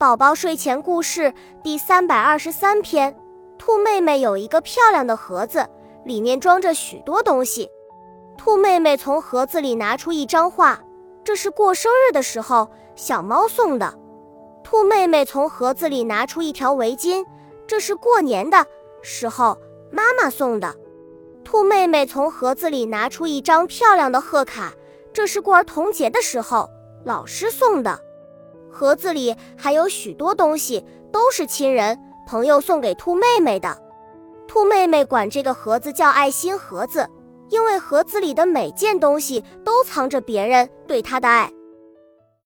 宝宝睡前故事第三百二十三篇：兔妹妹有一个漂亮的盒子，里面装着许多东西。兔妹妹从盒子里拿出一张画，这是过生日的时候小猫送的。兔妹妹从盒子里拿出一条围巾，这是过年的时候妈妈送的。兔妹妹从盒子里拿出一张漂亮的贺卡，这是过儿童节的时候老师送的。盒子里还有许多东西，都是亲人朋友送给兔妹妹的。兔妹妹管这个盒子叫爱心盒子，因为盒子里的每件东西都藏着别人对她的爱。